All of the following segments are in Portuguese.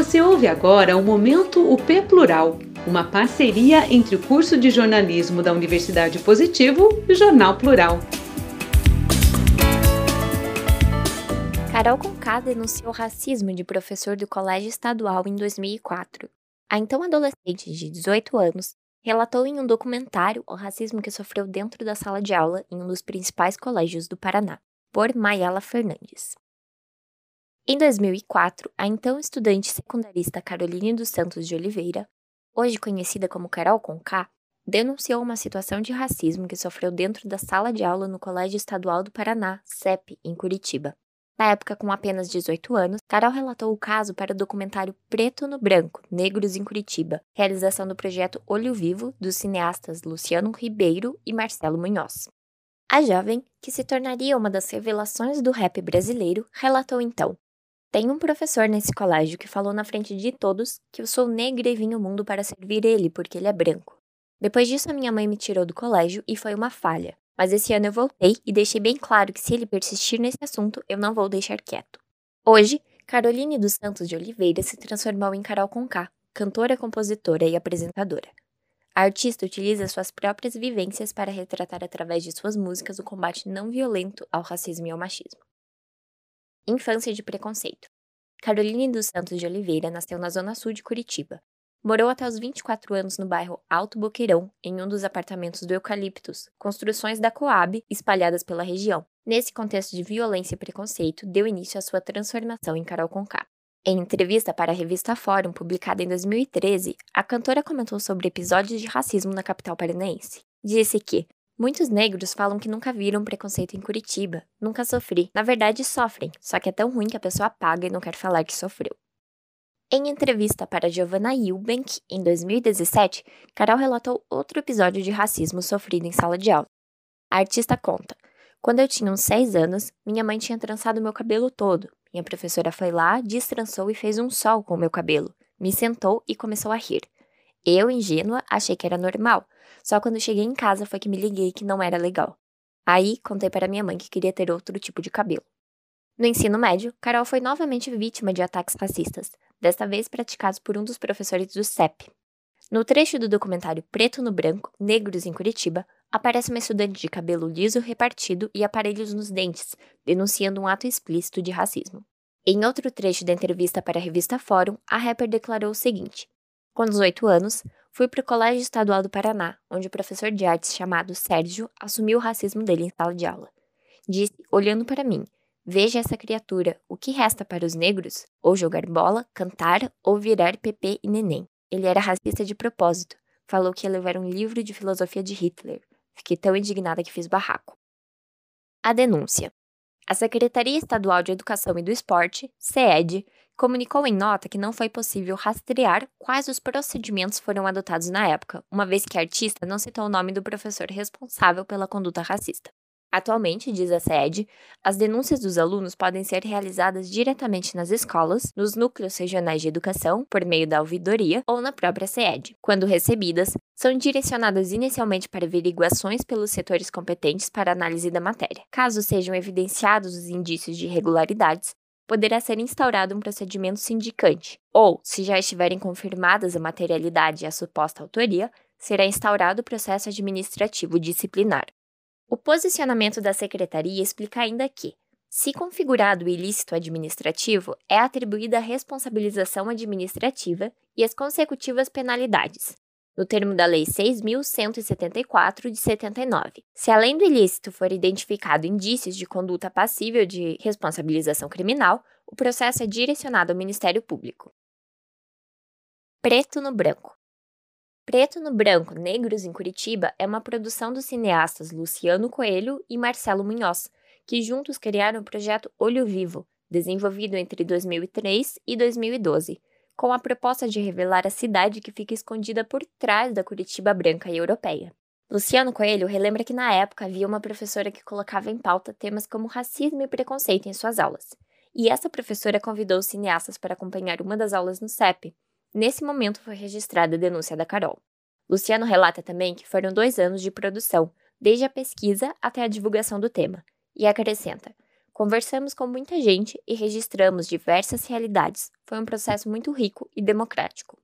Você ouve agora o Momento UP Plural, uma parceria entre o curso de jornalismo da Universidade Positivo e o Jornal Plural. Carol Conká denunciou racismo de professor do colégio estadual em 2004. A então adolescente de 18 anos relatou em um documentário o racismo que sofreu dentro da sala de aula em um dos principais colégios do Paraná, por Mayala Fernandes. Em 2004, a então estudante secundarista Caroline dos Santos de Oliveira, hoje conhecida como Carol Conká, denunciou uma situação de racismo que sofreu dentro da sala de aula no Colégio Estadual do Paraná, CEP, em Curitiba. Na época, com apenas 18 anos, Carol relatou o caso para o documentário Preto no Branco, Negros em Curitiba, realização do projeto Olho Vivo dos cineastas Luciano Ribeiro e Marcelo Munhoz. A jovem, que se tornaria uma das revelações do rap brasileiro, relatou então: Tem um professor nesse colégio que falou na frente de todos que eu sou negra e vim ao mundo para servir ele porque ele é branco. Depois disso, a minha mãe me tirou do colégio e foi uma falha. Mas esse ano eu voltei e deixei bem claro que se ele persistir nesse assunto, eu não vou deixar quieto. Hoje, Caroline dos Santos de Oliveira se transformou em Carol Conká, cantora, compositora e apresentadora. A artista utiliza suas próprias vivências para retratar através de suas músicas o combate não violento ao racismo e ao machismo. Infância de preconceito. Caroline dos Santos de Oliveira nasceu na zona sul de Curitiba, Morou até os 24 anos no bairro Alto Boqueirão, em um dos apartamentos do Eucaliptus, construções da Coab espalhadas pela região. Nesse contexto de violência e preconceito, deu início à sua transformação em Carol Conká. Em entrevista para a revista Fórum, publicada em 2013, a cantora comentou sobre episódios de racismo na capital paranaense. Disse que Muitos negros falam que nunca viram preconceito em Curitiba, nunca sofri. Na verdade, sofrem, só que é tão ruim que a pessoa apaga e não quer falar que sofreu. Em entrevista para Giovanna Eubank, em 2017, Carol relatou outro episódio de racismo sofrido em sala de aula. A artista conta: Quando eu tinha uns 6 anos, minha mãe tinha trançado meu cabelo todo. Minha professora foi lá, destrançou e fez um sol com o meu cabelo. Me sentou e começou a rir. Eu, ingênua, achei que era normal. Só quando cheguei em casa foi que me liguei que não era legal. Aí, contei para minha mãe que queria ter outro tipo de cabelo. No ensino médio, Carol foi novamente vítima de ataques racistas, desta vez praticados por um dos professores do CEP. No trecho do documentário Preto no Branco, Negros em Curitiba, aparece uma estudante de cabelo liso repartido e aparelhos nos dentes, denunciando um ato explícito de racismo. Em outro trecho da entrevista para a revista Fórum, a rapper declarou o seguinte: Com 18 anos, fui para o Colégio Estadual do Paraná, onde o professor de artes chamado Sérgio assumiu o racismo dele em sala de aula. Disse, olhando para mim, Veja essa criatura, o que resta para os negros? Ou jogar bola, cantar, ou virar Pepe e Neném. Ele era racista de propósito. Falou que ia levar um livro de filosofia de Hitler. Fiquei tão indignada que fiz barraco. A denúncia. A Secretaria Estadual de Educação e do Esporte, SEED, comunicou em nota que não foi possível rastrear quais os procedimentos foram adotados na época, uma vez que a artista não citou o nome do professor responsável pela conduta racista. Atualmente, diz a SED, as denúncias dos alunos podem ser realizadas diretamente nas escolas, nos núcleos regionais de educação, por meio da ouvidoria ou na própria SED. Quando recebidas, são direcionadas inicialmente para averiguações pelos setores competentes para análise da matéria. Caso sejam evidenciados os indícios de irregularidades, poderá ser instaurado um procedimento sindicante, ou, se já estiverem confirmadas a materialidade e a suposta autoria, será instaurado o processo administrativo disciplinar. O posicionamento da secretaria explica ainda que, se configurado o ilícito administrativo, é atribuída a responsabilização administrativa e as consecutivas penalidades, no termo da Lei 6.174 de 79. Se além do ilícito for identificado indícios de conduta passível de responsabilização criminal, o processo é direcionado ao Ministério Público. Preto no branco. Preto no Branco, Negros em Curitiba é uma produção dos cineastas Luciano Coelho e Marcelo Munhoz, que juntos criaram o projeto Olho Vivo, desenvolvido entre 2003 e 2012, com a proposta de revelar a cidade que fica escondida por trás da Curitiba branca e europeia. Luciano Coelho relembra que na época havia uma professora que colocava em pauta temas como racismo e preconceito em suas aulas. E essa professora convidou os cineastas para acompanhar uma das aulas no CEP, Nesse momento foi registrada a denúncia da Carol. Luciano relata também que foram dois anos de produção, desde a pesquisa até a divulgação do tema, e acrescenta: Conversamos com muita gente e registramos diversas realidades. Foi um processo muito rico e democrático.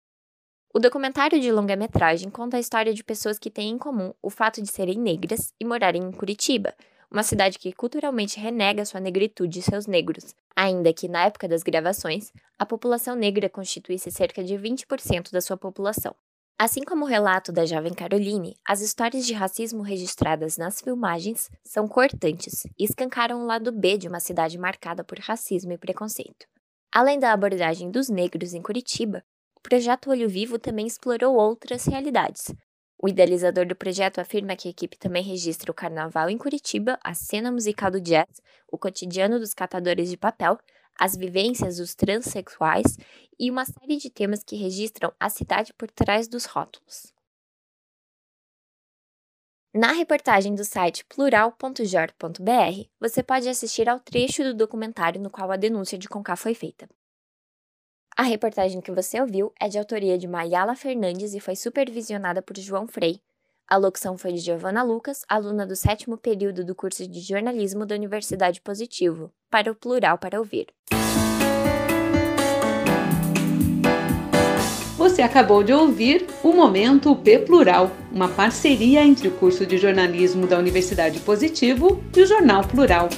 O documentário de longa-metragem conta a história de pessoas que têm em comum o fato de serem negras e morarem em Curitiba, uma cidade que culturalmente renega sua negritude e seus negros, ainda que na época das gravações, a população negra constituísse cerca de 20% da sua população. Assim como o relato da jovem Caroline, as histórias de racismo registradas nas filmagens são cortantes e escancaram o lado B de uma cidade marcada por racismo e preconceito. Além da abordagem dos negros em Curitiba, o projeto Olho Vivo também explorou outras realidades, o idealizador do projeto afirma que a equipe também registra o carnaval em Curitiba, a cena musical do jazz, o cotidiano dos catadores de papel, as vivências dos transexuais e uma série de temas que registram a cidade por trás dos rótulos. Na reportagem do site plural.jor.br, você pode assistir ao trecho do documentário no qual a denúncia de Conká foi feita. A reportagem que você ouviu é de autoria de Mayala Fernandes e foi supervisionada por João Frei. A locução foi de Giovana Lucas, aluna do sétimo período do curso de jornalismo da Universidade Positivo, para o Plural para Ouvir. Você acabou de ouvir o Momento P Plural, uma parceria entre o curso de jornalismo da Universidade Positivo e o Jornal Plural.